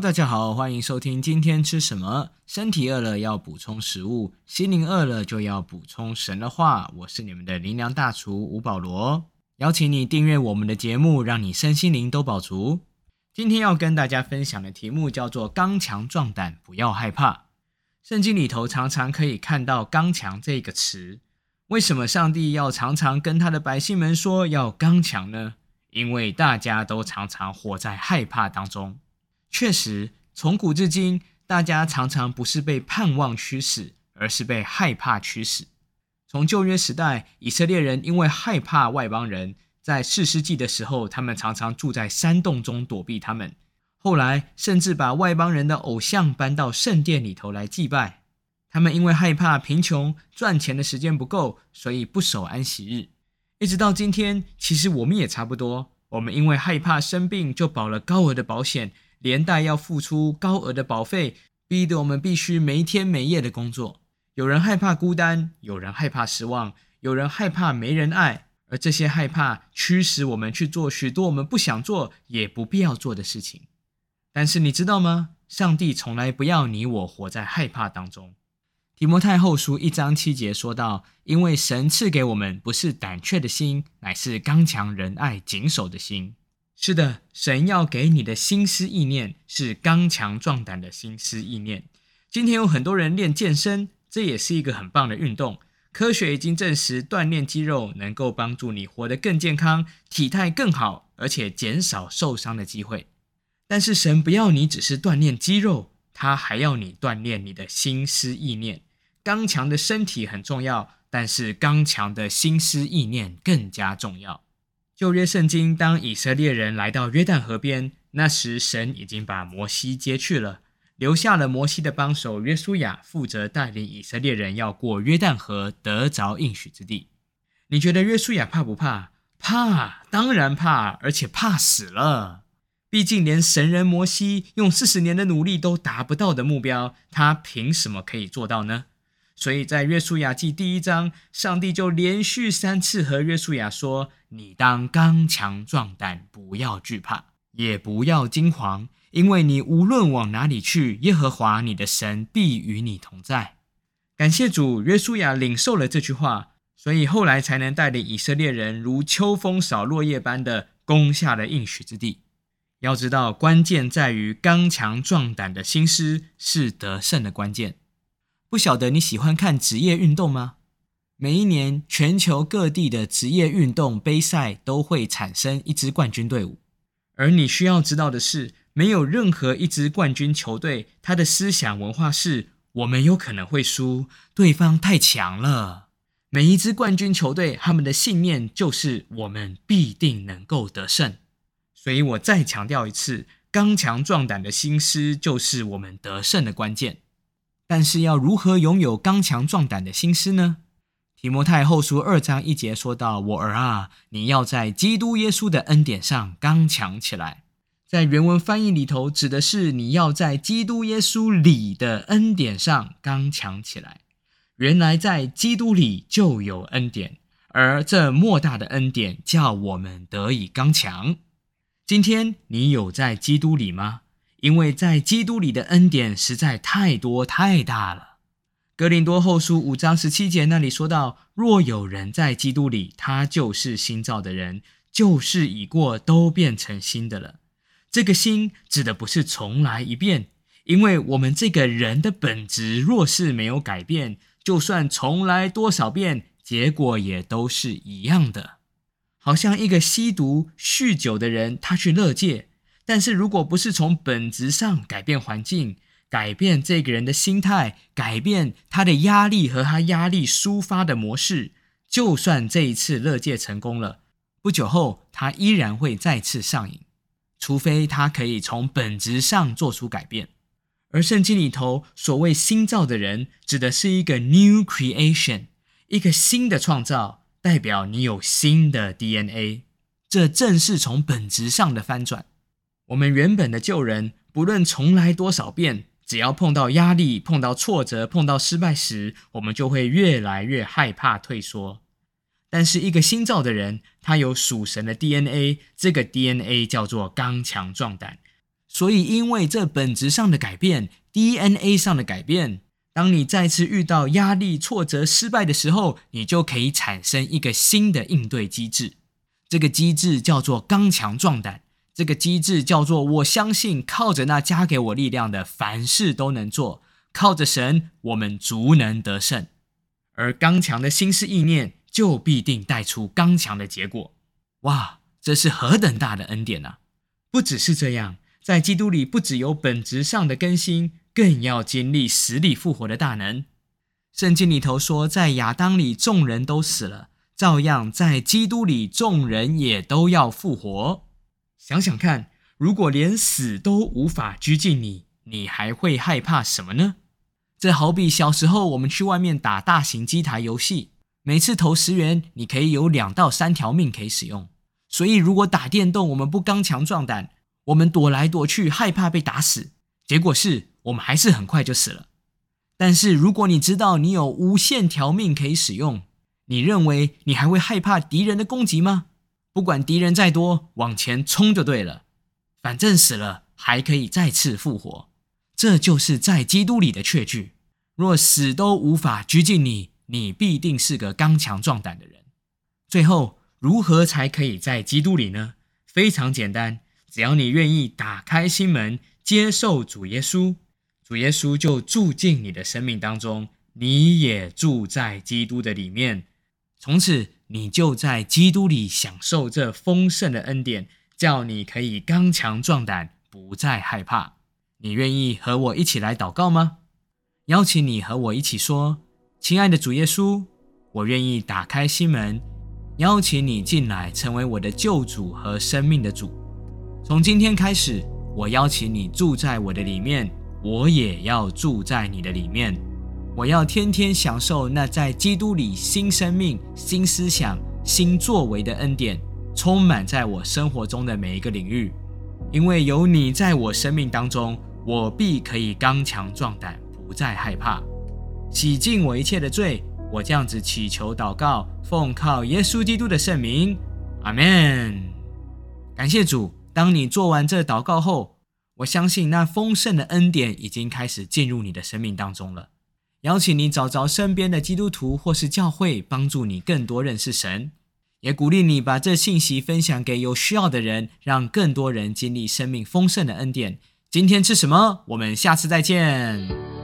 大家好，欢迎收听今天吃什么。身体饿了要补充食物，心灵饿了就要补充神的话。我是你们的灵粮大厨吴保罗，邀请你订阅我们的节目，让你身心灵都饱足。今天要跟大家分享的题目叫做“刚强壮胆，不要害怕”。圣经里头常常可以看到“刚强”这个词。为什么上帝要常常跟他的百姓们说要刚强呢？因为大家都常常活在害怕当中。确实，从古至今，大家常常不是被盼望驱使，而是被害怕驱使。从旧约时代，以色列人因为害怕外邦人，在四世纪的时候，他们常常住在山洞中躲避他们。后来，甚至把外邦人的偶像搬到圣殿里头来祭拜。他们因为害怕贫穷，赚钱的时间不够，所以不守安息日。一直到今天，其实我们也差不多。我们因为害怕生病，就保了高额的保险。连带要付出高额的保费，逼得我们必须没天没夜的工作。有人害怕孤单，有人害怕失望，有人害怕没人爱，而这些害怕驱使我们去做许多我们不想做也不必要做的事情。但是你知道吗？上帝从来不要你我活在害怕当中。提摩太后书一章七节说道：“因为神赐给我们不是胆怯的心，乃是刚强仁爱谨守的心。”是的，神要给你的心思意念是刚强壮胆的心思意念。今天有很多人练健身，这也是一个很棒的运动。科学已经证实，锻炼肌肉能够帮助你活得更健康，体态更好，而且减少受伤的机会。但是神不要你只是锻炼肌肉，他还要你锻炼你的心思意念。刚强的身体很重要，但是刚强的心思意念更加重要。旧约圣经，当以色列人来到约旦河边，那时神已经把摩西接去了，留下了摩西的帮手约书亚负责带领以色列人要过约旦河，得着应许之地。你觉得约书亚怕不怕？怕，当然怕，而且怕死了。毕竟连神人摩西用四十年的努力都达不到的目标，他凭什么可以做到呢？所以在约书亚记第一章，上帝就连续三次和约书亚说：“你当刚强壮胆，不要惧怕，也不要惊慌，因为你无论往哪里去，耶和华你的神必与你同在。”感谢主，约书亚领受了这句话，所以后来才能带领以色列人如秋风扫落叶般的攻下了应许之地。要知道，关键在于刚强壮胆的心思是得胜的关键。不晓得你喜欢看职业运动吗？每一年，全球各地的职业运动杯赛都会产生一支冠军队伍。而你需要知道的是，没有任何一支冠军球队，他的思想文化是“我们有可能会输，对方太强了”。每一支冠军球队，他们的信念就是“我们必定能够得胜”。所以我再强调一次，刚强壮胆的心思就是我们得胜的关键。但是要如何拥有刚强壮胆的心思呢？提摩太后书二章一节说到：“我儿啊，你要在基督耶稣的恩典上刚强起来。”在原文翻译里头，指的是你要在基督耶稣里的恩典上刚强起来。原来在基督里就有恩典，而这莫大的恩典叫我们得以刚强。今天你有在基督里吗？因为在基督里的恩典实在太多太大了。格林多后书五章十七节那里说到：“若有人在基督里，他就是新造的人，旧事已过，都变成新的了。”这个“新”指的不是重来一遍，因为我们这个人的本质若是没有改变，就算重来多少遍，结果也都是一样的。好像一个吸毒、酗酒的人，他去乐界。但是，如果不是从本质上改变环境，改变这个人的心态，改变他的压力和他压力抒发的模式，就算这一次乐戒成功了，不久后他依然会再次上瘾。除非他可以从本质上做出改变。而圣经里头所谓新造的人，指的是一个 new creation，一个新的创造，代表你有新的 DNA。这正是从本质上的翻转。我们原本的旧人，不论重来多少遍，只要碰到压力、碰到挫折、碰到失败时，我们就会越来越害怕退缩。但是，一个新造的人，他有属神的 DNA，这个 DNA 叫做刚强壮胆，所以因为这本质上的改变，DNA 上的改变，当你再次遇到压力、挫折、失败的时候，你就可以产生一个新的应对机制。这个机制叫做刚强壮胆。这个机制叫做我相信，靠着那加给我力量的，凡事都能做。靠着神，我们足能得胜。而刚强的心思意念，就必定带出刚强的结果。哇，这是何等大的恩典啊！不只是这样，在基督里，不只有本质上的更新，更要经历死里复活的大能。圣经里头说，在亚当里众人都死了，照样在基督里众人也都要复活。想想看，如果连死都无法拘禁你，你还会害怕什么呢？这好比小时候我们去外面打大型机台游戏，每次投十元，你可以有两到三条命可以使用。所以如果打电动，我们不刚强壮胆，我们躲来躲去，害怕被打死，结果是我们还是很快就死了。但是如果你知道你有无限条命可以使用，你认为你还会害怕敌人的攻击吗？不管敌人再多，往前冲就对了。反正死了还可以再次复活，这就是在基督里的确据。若死都无法拘禁你，你必定是个刚强壮胆的人。最后，如何才可以在基督里呢？非常简单，只要你愿意打开心门，接受主耶稣，主耶稣就住进你的生命当中，你也住在基督的里面，从此。你就在基督里享受这丰盛的恩典，叫你可以刚强壮胆，不再害怕。你愿意和我一起来祷告吗？邀请你和我一起说：“亲爱的主耶稣，我愿意打开心门，邀请你进来，成为我的救主和生命的主。从今天开始，我邀请你住在我的里面，我也要住在你的里面。”我要天天享受那在基督里新生命、新思想、新作为的恩典，充满在我生活中的每一个领域。因为有你在我生命当中，我必可以刚强壮胆，不再害怕。洗净我一切的罪，我这样子祈求祷告，奉靠耶稣基督的圣名，阿门。感谢主，当你做完这祷告后，我相信那丰盛的恩典已经开始进入你的生命当中了。邀请你找着身边的基督徒或是教会，帮助你更多认识神，也鼓励你把这信息分享给有需要的人，让更多人经历生命丰盛的恩典。今天吃什么？我们下次再见。